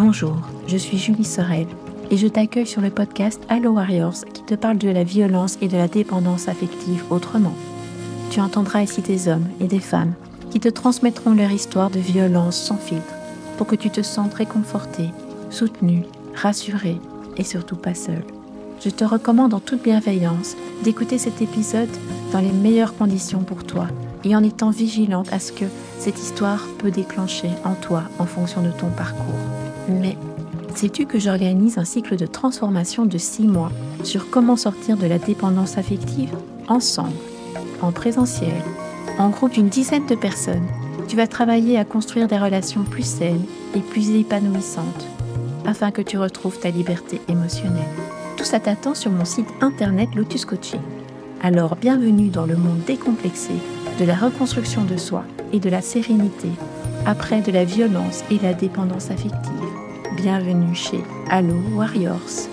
Bonjour, je suis Julie Sorel et je t'accueille sur le podcast Hello Warriors qui te parle de la violence et de la dépendance affective autrement. Tu entendras ici des hommes et des femmes qui te transmettront leur histoire de violence sans filtre pour que tu te sentes réconforté, soutenu, rassuré et surtout pas seul. Je te recommande en toute bienveillance d'écouter cet épisode dans les meilleures conditions pour toi et en étant vigilante à ce que cette histoire peut déclencher en toi en fonction de ton parcours. Mais sais-tu que j'organise un cycle de transformation de six mois sur comment sortir de la dépendance affective ensemble, en présentiel, en groupe d'une dizaine de personnes? Tu vas travailler à construire des relations plus saines et plus épanouissantes afin que tu retrouves ta liberté émotionnelle. Tout ça t'attend sur mon site internet Lotus Coaching. Alors bienvenue dans le monde décomplexé de la reconstruction de soi et de la sérénité après de la violence et la dépendance affective. Bienvenue chez Allo Warriors.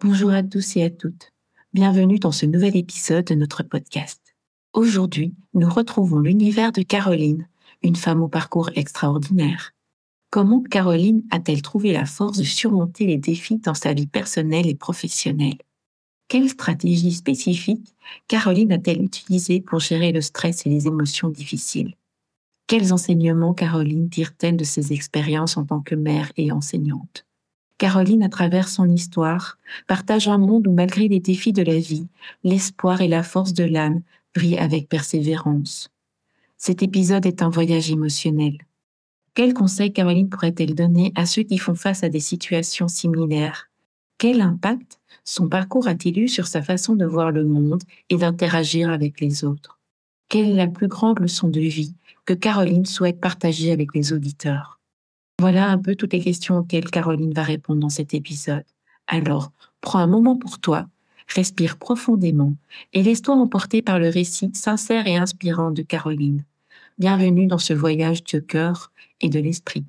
Bonjour à tous et à toutes. Bienvenue dans ce nouvel épisode de notre podcast. Aujourd'hui, nous retrouvons l'univers de Caroline, une femme au parcours extraordinaire. Comment Caroline a-t-elle trouvé la force de surmonter les défis dans sa vie personnelle et professionnelle? Quelle stratégie spécifique Caroline a-t-elle utilisée pour gérer le stress et les émotions difficiles? Quels enseignements Caroline tire-t-elle de ses expériences en tant que mère et enseignante? Caroline, à travers son histoire, partage un monde où malgré les défis de la vie, l'espoir et la force de l'âme brillent avec persévérance. Cet épisode est un voyage émotionnel. Quels conseils Caroline pourrait-elle donner à ceux qui font face à des situations similaires? Quel impact son parcours a-t-il eu sur sa façon de voir le monde et d'interagir avec les autres? Quelle est la plus grande leçon de vie que Caroline souhaite partager avec les auditeurs? Voilà un peu toutes les questions auxquelles Caroline va répondre dans cet épisode. Alors, prends un moment pour toi, respire profondément et laisse-toi emporter par le récit sincère et inspirant de Caroline. Bienvenue dans ce voyage du cœur et de l'esprit.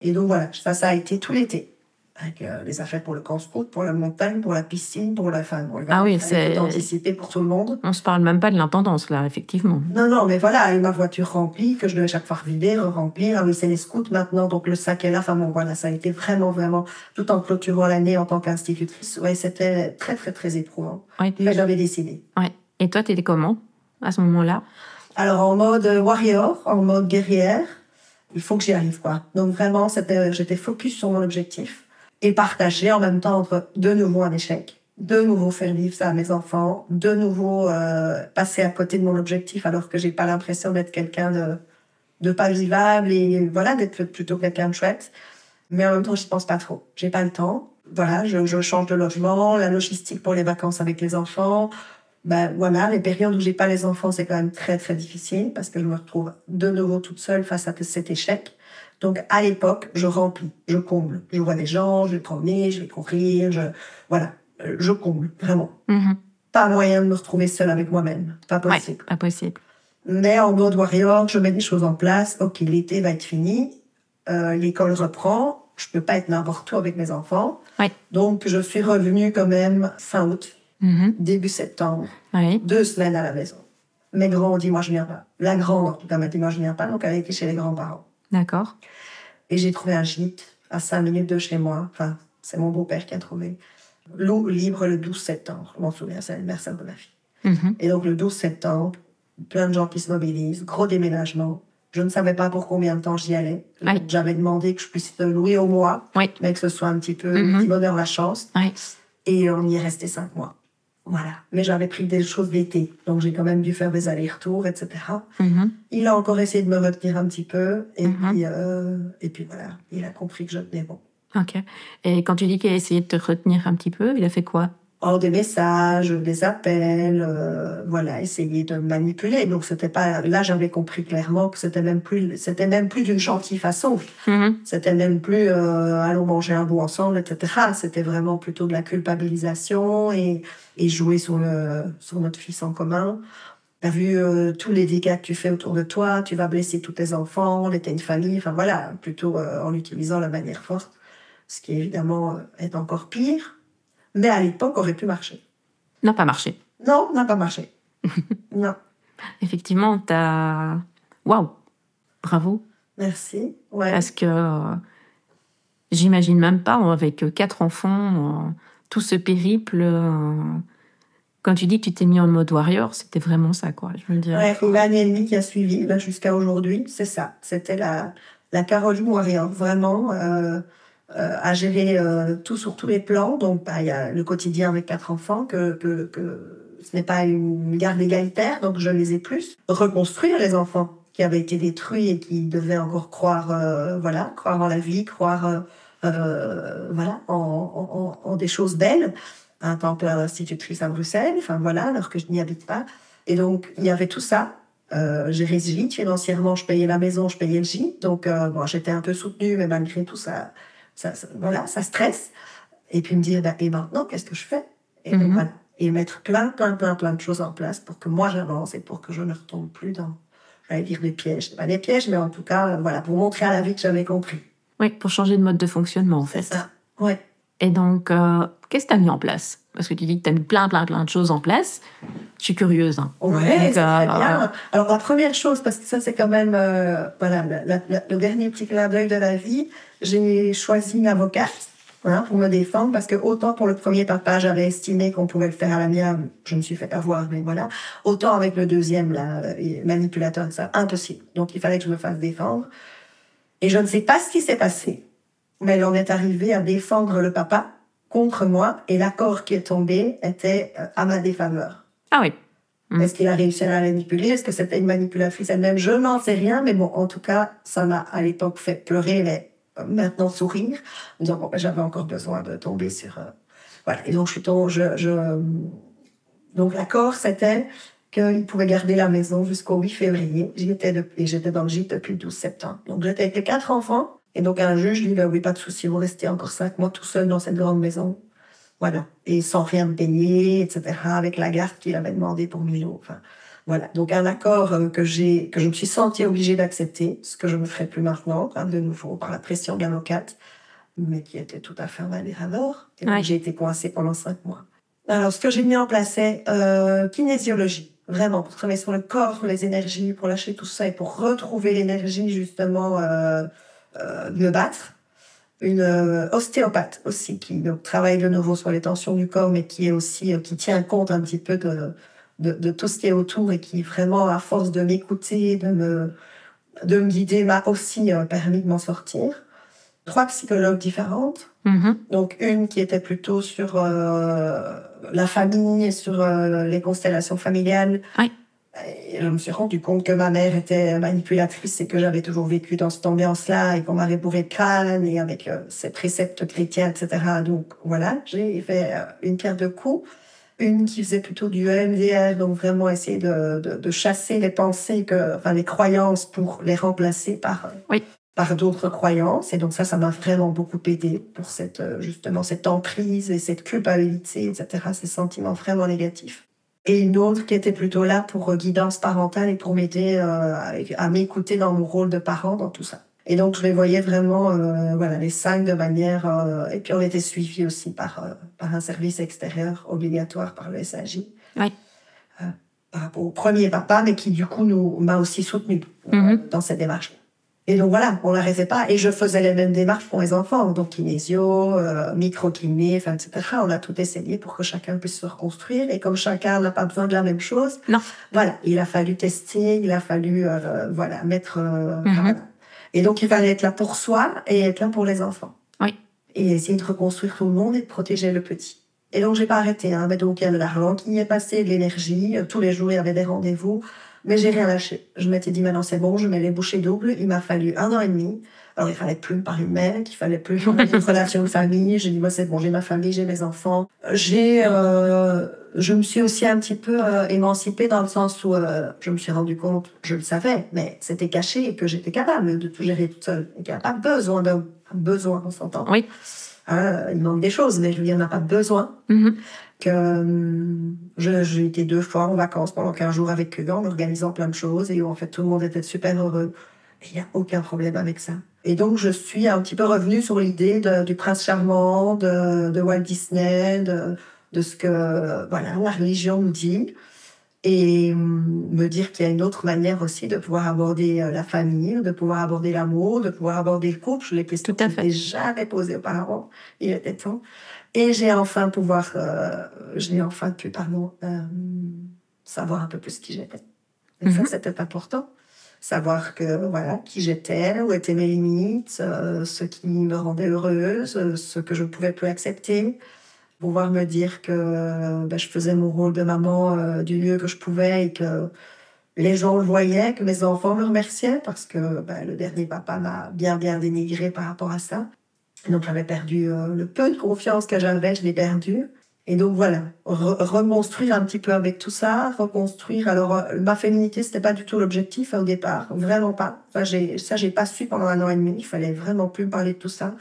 Et donc voilà, ça, ça a été tout l'été. Avec euh, les affaires pour le camp pour la montagne, pour la piscine, pour la femme. ah oui, c'est anticipé pour tout le monde. On se parle même pas de l'intendance là, effectivement. Non, non, mais voilà, ma voiture remplie que je devais chaque fois revider, remplir. Ah oui, c'est les scouts maintenant, donc le sac est là. Enfin bon, voilà, ça a été vraiment, vraiment tout en clôturant l'année en tant qu'institutrice. Ouais, c'était très, très, très éprouvant. mais j'avais décidé. Ouais. Et toi, t'étais comment à ce moment-là? Alors en mode warrior, en mode guerrière, il faut que j'y arrive quoi. Donc vraiment, c'était, j'étais focus sur mon objectif et partager en même temps entre de nouveau un échec, de nouveau faire vivre ça à mes enfants, de nouveau euh, passer à côté de mon objectif alors que j'ai pas l'impression d'être quelqu'un de de pas vivable et voilà d'être plutôt quelqu'un de chouette. Mais en même temps, je pense pas trop. J'ai pas le temps. Voilà, je, je change de logement, la logistique pour les vacances avec les enfants, ben voilà, les périodes où j'ai pas les enfants, c'est quand même très très difficile parce que je me retrouve de nouveau toute seule face à cet échec. Donc à l'époque, je remplis, je comble. Je vois les gens, je vais promener, je vais courir, je voilà, euh, je comble vraiment. Mm-hmm. Pas moyen de me retrouver seule avec moi-même, pas possible. pas possible. Mais en mode warrior, je mets des choses en place. Ok, l'été va être fini, euh, l'école reprend. Je peux pas être n'importe où avec mes enfants. Donc je suis revenue quand même fin août Mhm. début septembre, deux semaines à la maison. Mes grands ont dit, moi, je viens pas. La grande, en tout cas, m'a dit, moi, je viens pas. Donc, elle était chez les grands-parents. D'accord. Et j'ai trouvé un gîte à cinq minutes de chez moi. Enfin, c'est mon beau-père qui a trouvé. L'eau libre le 12 septembre. Je m'en souviens, c'est l'anniversaire de ma fille. Mhm. Et donc, le 12 septembre, plein de gens qui se mobilisent, gros déménagement. Je ne savais pas pour combien de temps j'y allais. J'avais demandé que je puisse louer au mois, mais que ce soit un petit peu, un mhm. petit bonheur, la chance. Et on y est resté cinq mois. Voilà. Mais j'avais pris des choses d'été, donc j'ai quand même dû faire des allers-retours, etc. Mm-hmm. Il a encore essayé de me retenir un petit peu, et mm-hmm. puis euh, et puis voilà, il a compris que je tenais bon. Ok. Et quand tu dis qu'il a essayé de te retenir un petit peu, il a fait quoi? Hors des messages, des appels, euh, voilà, essayer de manipuler. Donc c'était pas là j'avais compris clairement que c'était même plus c'était même plus d'une gentille façon. Mm-hmm. C'était même plus euh, allons manger un bout ensemble, etc. C'était vraiment plutôt de la culpabilisation et, et jouer sur le sur notre fils en commun. T'as vu euh, tous les dégâts que tu fais autour de toi, tu vas blesser tous tes enfants, était une famille, enfin voilà, plutôt euh, en utilisant la manière forte. ce qui évidemment euh, est encore pire, mais à l'époque aurait pu marcher. N'a pas marché. Non, n'a pas marché. non. Effectivement, t'as... Waouh Bravo. Merci. Ouais. Parce que euh, j'imagine même pas, avec euh, quatre enfants, euh, tout ce périple... euh, quand tu dis que tu t'es mis en mode warrior, c'était vraiment ça, quoi. Je veux dire. Ouais, l'année et demie qui a suivi, là, jusqu'à aujourd'hui, c'est ça. C'était la, la Caroline Warrior, vraiment, à gérer euh, tout sur tous les plans. Donc, bah, il y a le quotidien avec quatre enfants, que, que, que ce n'est pas une garde égalitaire, donc je les ai plus. Reconstruire les enfants qui avaient été détruits et qui devaient encore croire, euh, voilà, croire en la vie, croire, euh, euh, voilà, en, en, en, des choses belles en tant qu'institutrice à Bruxelles, enfin voilà, alors que je n'y habite pas. Et donc, il y avait tout ça. Euh, j'ai réussi financièrement, je payais la maison, je payais le gîte. Donc, euh, bon, j'étais un peu soutenue, mais malgré tout, ça, ça, ça- voilà, ça stresse. Et puis me dire, bah, et maintenant, qu'est-ce que je fais? Et, donc, Mhm. voilà. et mettre plein, plein, plein, plein de choses en place pour que moi j'avance et pour que je ne retombe plus dans, j'allais dire des pièges. Pas des pièges, mais en tout cas, euh, voilà, pour montrer à la vie que j'avais compris. Oui, pour changer de mode de fonctionnement, en fait. ça. Ouais. Et donc, euh, qu'est-ce que tu as mis en place? Parce que tu dis que tu as mis plein, plein, plein de choses en place. Je suis curieuse. Hein. Ouais, Donc, c'est euh, très bien. Alors la première chose, parce que ça c'est quand même euh, voilà la- la- la- le dernier petit clin d'œil de la vie, j'ai choisi une avocate voilà, pour me défendre parce que autant pour le premier papa j'avais estimé qu'on pouvait le faire à l'amiable, je me suis fait avoir, mais voilà. Autant avec le deuxième là, euh, manipulateur, ça impossible. Donc il fallait que je me fasse défendre. Et je ne sais pas ce qui s'est passé, mais en est arrivée à défendre le papa contre moi et l'accord qui est tombé était euh, à ma défaveur. Ah oui. Mhm. Est-ce qu'il a réussi à la manipuler? Est-ce que c'était une manipulatrice elle-même? Je n'en sais rien, mais bon, en tout cas, ça m'a à l'époque fait pleurer, mais euh, maintenant sourire. En disant, bon, ben, j'avais encore besoin de tomber sur. euh, Voilà. Et donc, je suis tombée. Je, je, Donc, l'accord, c'était qu'il pouvait garder la maison jusqu'au 8 février. J'y étais depuis, et j'étais dans le gîte depuis le 12 septembre. Donc, j'étais avec les quatre enfants. Et donc, un juge dit, ben oui, pas de souci, vous restez encore cinq mois tout seul dans cette grande maison. Voilà. Et sans rien me payer, etc., avec la garde qu'il avait demandé pour Milo. Enfin, voilà. Donc, un accord euh, que j'ai, que je me suis sentie obligée d'accepter, ce que je ne ferai plus maintenant, hein, de nouveau, par la pression de l'avocate, mais qui était tout à fait alors. Et Ouais. j'ai été coincée pendant cinq mois. Alors, ce que j'ai mis en place, c'est euh, kinésiologie. Vraiment, pour travailler sur le corps, sur les énergies, pour lâcher tout ça et pour retrouver l'énergie, justement, euh, me battre une euh, ostéopathe aussi qui donc, travaille de nouveau sur les tensions du corps, mais qui est aussi euh, qui tient compte un petit peu de, de, de tout ce qui est autour et qui vraiment à force de m'écouter, de me de me guider, m'a aussi euh, permis de m'en sortir. Trois psychologues différentes, Mhm. donc une qui était plutôt sur euh, la famille, sur euh, les constellations familiales. Oui. Et je me suis rendu compte que ma mère était manipulatrice et que j'avais toujours vécu dans cette ambiance-là et qu'on m'avait bourré de crâne et avec euh, ces préceptes chrétiens, etc. Donc voilà, j'ai fait euh, une pierre de coups. Une qui faisait plutôt du EMDR, donc vraiment essayer de, de, de chasser les pensées, que, enfin les croyances pour les remplacer par, euh, Oui. par d'autres croyances. Et donc ça, ça m'a vraiment beaucoup aidé pour cette, euh, justement cette emprise et cette culpabilité, etc., ces sentiments vraiment négatifs et une autre qui était plutôt là pour euh, guidance parentale et pour m'aider euh, à m'écouter dans mon rôle de parent dans tout ça. Et donc je les voyais vraiment, euh, voilà, les cinq de manière. euh, et puis on était suivis aussi par euh, par un service extérieur obligatoire par le SAJ. Oui. Euh, par rapport au premier papa, mais qui du coup nous m'a aussi soutenu Mhm. dans cette démarche. Et donc voilà, on n'arrêtait pas. Et je faisais les mêmes démarches pour les enfants, donc kinésio, euh, micro-kiné, enfin, etc. On a tout essayé pour que chacun puisse se reconstruire. Et comme chacun n'a pas besoin de la même chose, Non. voilà, il a fallu tester, il a fallu euh, voilà mettre. euh, Mhm. voilà. Et donc il fallait être là pour soi et être là pour les enfants. Oui. Et essayer de reconstruire tout le monde et de protéger le petit. Et donc j'ai pas arrêté. Hein, mais donc il y a de l'argent qui y est passé, de l'énergie. Tous les jours il y avait des rendez-vous. Mais j'ai rien lâché. Je m'étais dit, maintenant c'est bon, je mets les bouchées doubles. Il m'a fallu un an et demi. Alors, il fallait plus me parler mec, il fallait plus une relation de famille. J'ai dit, moi, c'est bon, j'ai ma famille, j'ai mes enfants. J'ai, euh, je me suis aussi un petit peu euh, émancipée dans le sens où euh, je me suis rendu compte, je le savais, mais c'était caché et que j'étais capable de tout gérer toute seule. Et qu'il n'y a pas besoin d'un besoin, on s'entend. Oui. Euh, il manque des choses, mais je veux dire, on n'a pas besoin Mhm. Que je- j'ai été deux fois en vacances pendant 15 jours avec eux en organisant plein de choses et où en fait tout le monde était super heureux il n'y a aucun problème avec ça. Et donc, je suis un petit peu revenue sur l'idée du prince charmant, de, de Walt Disney, de, de, ce que voilà, la religion nous dit. Et hum, me dire qu'il y a une autre manière aussi de pouvoir aborder euh, la famille, de pouvoir aborder l'amour, de pouvoir aborder le couple. Je l'ai questions que je n'ai jamais posées auparavant. Il était temps. Et j'ai enfin pouvoir, euh, j'ai enfin pu, pardon, euh, savoir un peu plus qui j'étais. Et ça, mhm. c'était important. Savoir que, voilà, qui j'étais, où étaient mes limites, euh, ce qui me rendait heureuse, ce que je pouvais plus accepter. Pouvoir me dire que ben, je faisais mon rôle de maman euh, du mieux que je pouvais et que les gens le voyaient, que mes enfants me remerciaient parce que ben, le dernier papa m'a bien, bien dénigré par rapport à ça. Donc j'avais perdu euh, le peu de confiance que j'avais, je l'ai perdu. Et donc voilà, reconstruire un petit peu avec tout ça, reconstruire. Alors euh, ma féminité, c'était pas du tout l'objectif au départ, vraiment pas. Enfin, ça, j'ai pas su pendant un an et demi. Il fallait vraiment plus parler de tout ça.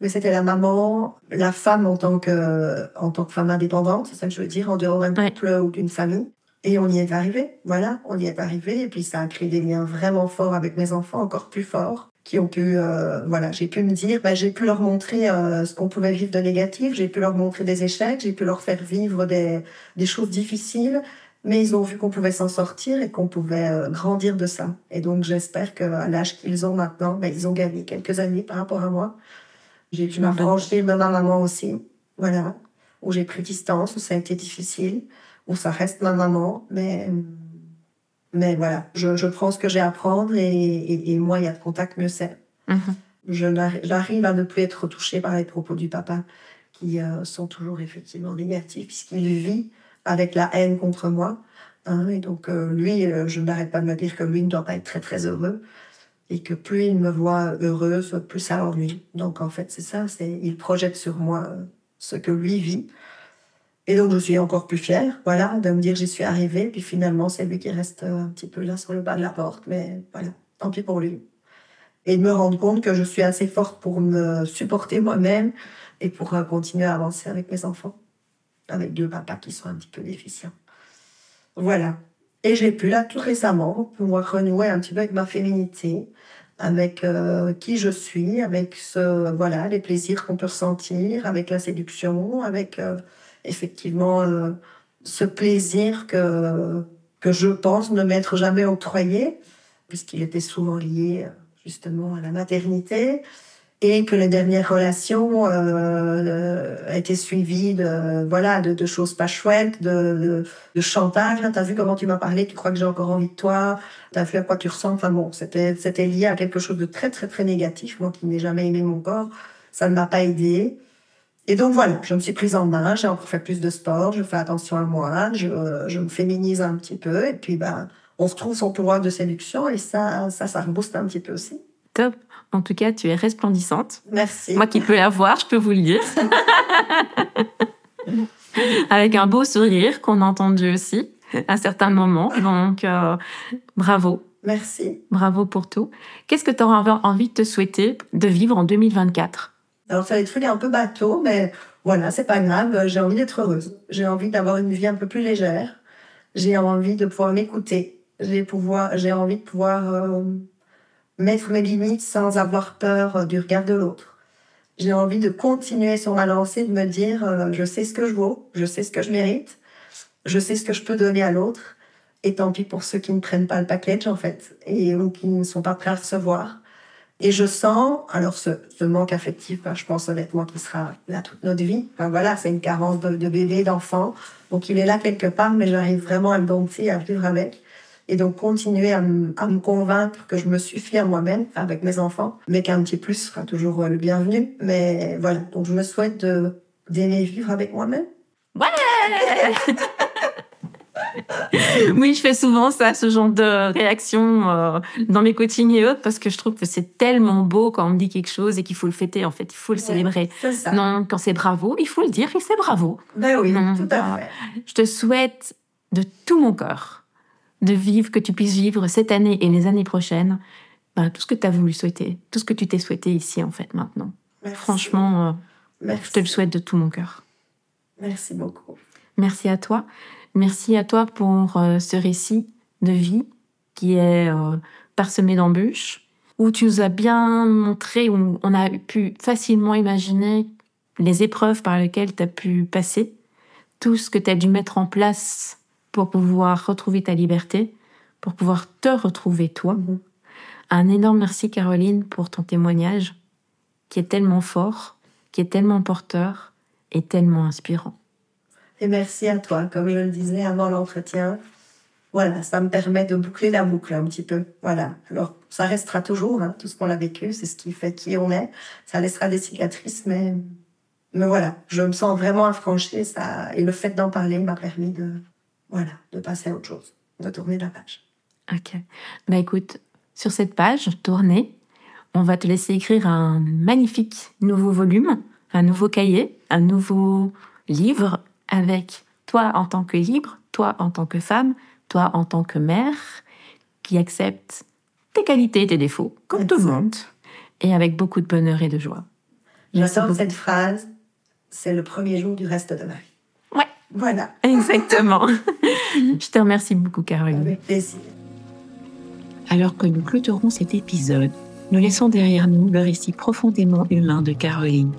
Mais c'était la maman, la femme en tant que, en tant que femme indépendante, c'est ça que je veux dire, en dehors d'un couple ou d'une famille. Et on y est arrivé, voilà, on y est arrivé. Et puis ça a créé des liens vraiment forts avec mes enfants, encore plus forts qui ont pu, euh, voilà, j'ai pu me dire, bah, j'ai pu leur montrer euh, ce qu'on pouvait vivre de négatif, j'ai pu leur montrer des échecs, j'ai pu leur faire vivre des, des choses difficiles, mais ils ont vu qu'on pouvait s'en sortir et qu'on pouvait euh, grandir de ça. Et donc j'espère qu'à l'âge qu'ils ont maintenant, bah, ils ont gagné quelques années par rapport à moi. J'ai m'affranchir de ma maman aussi, voilà, où j'ai pris distance, où ça a été difficile, où ça reste ma maman, mais mais voilà, je, je prends ce que j'ai à prendre et, et, moi, il y a de contact, mieux c'est. Mm-hmm. J'arrive à ne plus être touchée par les propos du papa qui euh, sont toujours effectivement négatifs puisqu'il vit avec la haine contre moi. Hein, et donc, euh, lui, euh, je n'arrête pas de me dire que lui ne doit pas être très, très heureux et que plus il me voit heureuse, plus ça l'ennuie. Donc, en fait, c'est ça, c'est il projette sur moi ce que lui vit. Et donc, je suis encore plus fière, voilà, de me dire j'y suis arrivée. Puis finalement, c'est lui qui reste euh, un petit peu là sur le bas de la porte. Mais voilà, tant pis pour lui. Et de me rendre compte que je suis assez forte pour me supporter moi-même et pour euh, continuer à avancer avec mes enfants. Avec deux papas qui sont un petit peu déficients. Voilà. Et j'ai pu là tout récemment pouvoir renouer un petit peu avec ma féminité, avec euh, qui je suis, avec ce, voilà, les plaisirs qu'on peut ressentir, avec la séduction, avec effectivement euh, ce plaisir que, que je pense ne m'être jamais octroyé, puisqu'il était souvent lié euh, justement à la maternité, que les dernières relations euh, étaient suivies de voilà de, choses pas chouettes, de, chantage. T'as vu comment tu m'as parlé, tu crois que j'ai encore envie de toi, t'as vu à quoi tu ressens. Enfin bon, c'était c'était lié à quelque chose de très très très négatif. Moi qui n'ai jamais aimé mon corps, ça ne m'a pas aidé. Et donc voilà, je me suis prise en main, j'ai encore fait plus de sport, je fais attention à moi, je, me féminise un petit peu, et puis ben, on retrouve son pouvoir de séduction, et ça, ça, ça rebooste un petit peu aussi. Top. En tout cas, tu es resplendissante. Merci. Moi qui peux la voir, je peux vous le dire. Avec un beau sourire qu'on a entendu aussi à certains moments. Donc, euh, bravo. Merci. Bravo pour tout. Qu'est-ce que tu auras envie de te souhaiter de vivre en 2024 alors ça va être un peu bateau, mais voilà, c'est pas grave. J'ai envie d'être heureuse. J'ai envie d'avoir une vie un peu plus légère. J'ai envie de pouvoir m'écouter. J'ai pouvoir, j'ai envie de pouvoir euh, mettre mes limites sans avoir peur euh, du regard de l'autre. J'ai envie de continuer sur ma lancée, de me dire, euh, je sais ce que je vaux, je sais ce que je mérite, je sais ce que je peux donner à l'autre. Et tant pis pour ceux qui ne prennent pas le package, en fait, et ou qui ne sont pas prêts à recevoir. Et je sens, alors ce, ce manque affectif, ben, je pense honnêtement qu'il sera là toute notre vie. Enfin, voilà, c'est une carence de, de bébé, d'enfant. Donc il est là quelque part, mais j'arrive vraiment à le dompter, à vivre avec. Et donc continuer à, à me convaincre que je me suffis à moi-même, avec mes enfants, mais qu'un petit plus sera toujours euh, le bienvenu. Mais voilà, donc je me souhaite d'aimer vivre avec moi-même. Ouais oui, je fais souvent ça, ce genre de réaction euh, dans mes coachings et autres, parce que je trouve que c'est tellement beau quand on me dit quelque chose et qu'il faut le fêter, en fait, il faut le célébrer. Ça. Non, quand c'est bravo, il faut le dire et c'est bravo. Ben oui, tout à fait. Je te souhaite de tout mon cœur de vivre, que tu puisses vivre cette année et les années prochaines, ben, tout ce que tu as voulu souhaiter, tout ce que tu t'es souhaité ici, en fait, maintenant. Franchement, euh, je te le souhaite de tout mon cœur. Merci beaucoup. Merci à toi. Merci à toi pour euh, ce récit de vie qui est euh, parsemé d'embûches, où tu nous as bien montré, où on a pu facilement imaginer les épreuves par lesquelles tu as pu passer, tout ce que tu as dû mettre en place pour pouvoir retrouver ta liberté, pour pouvoir te retrouver toi. Mm-hmm. Un énorme merci Caroline pour ton témoignage qui est tellement fort, qui est tellement porteur et tellement inspirant. Et merci à toi, comme je le disais avant l'entretien. Voilà, ça me permet de boucler la boucle un petit peu. Voilà. Alors, ça restera toujours, hein, tout ce qu'on a vécu, c'est ce qui fait qui on est. Ça laissera des cicatrices, mais, mais voilà, je me sens vraiment affranchie. Ça, et le fait d'en parler m'a permis de, voilà, de passer à autre chose, de tourner la page. Ok. Bah écoute, sur cette page tournée, on va te laisser écrire un magnifique nouveau volume, un nouveau cahier, un nouveau livre avec toi en tant que libre, toi en tant que femme, toi en tant que mère, qui accepte tes qualités et tes défauts, comme tout le monde, et avec beaucoup de bonheur et de joie. J'adore cette phrase, c'est le premier jour du reste de ma vie. Voilà. Exactement. Je te remercie beaucoup, Caroline. Avec plaisir. Alors que nous clôturons cet épisode, nous laissons derrière nous le récit profondément humain de Caroline.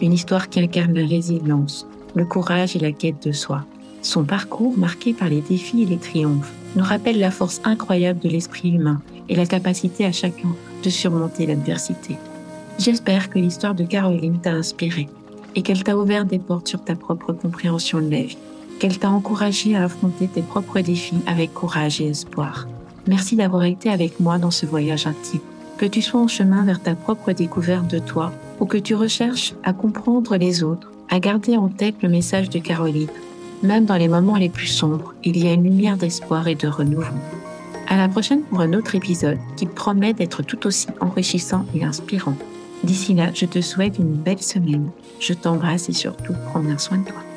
Une histoire qui incarne la résilience, le courage et la quête de soi. Son parcours, marqué par les défis et les triomphes, nous rappelle la force incroyable de l'esprit humain et la capacité à chacun de surmonter l'adversité. J'espère que l'histoire de Caroline t'a inspiré et qu'elle t'a ouvert des portes sur ta propre compréhension de la qu'elle t'a encouragé à affronter tes propres défis avec courage et espoir. Merci d'avoir été avec moi dans ce voyage intime. Que tu sois en chemin vers ta propre découverte de toi ou que tu recherches à comprendre les autres, à garder en tête le message de Caroline. Même dans les moments les plus sombres, il y a une lumière d'espoir et de renouveau. À la prochaine pour un autre épisode qui promet d'être tout aussi enrichissant et inspirant. D'ici là, je te souhaite une belle semaine. Je t'embrasse et surtout prends bien soin de toi.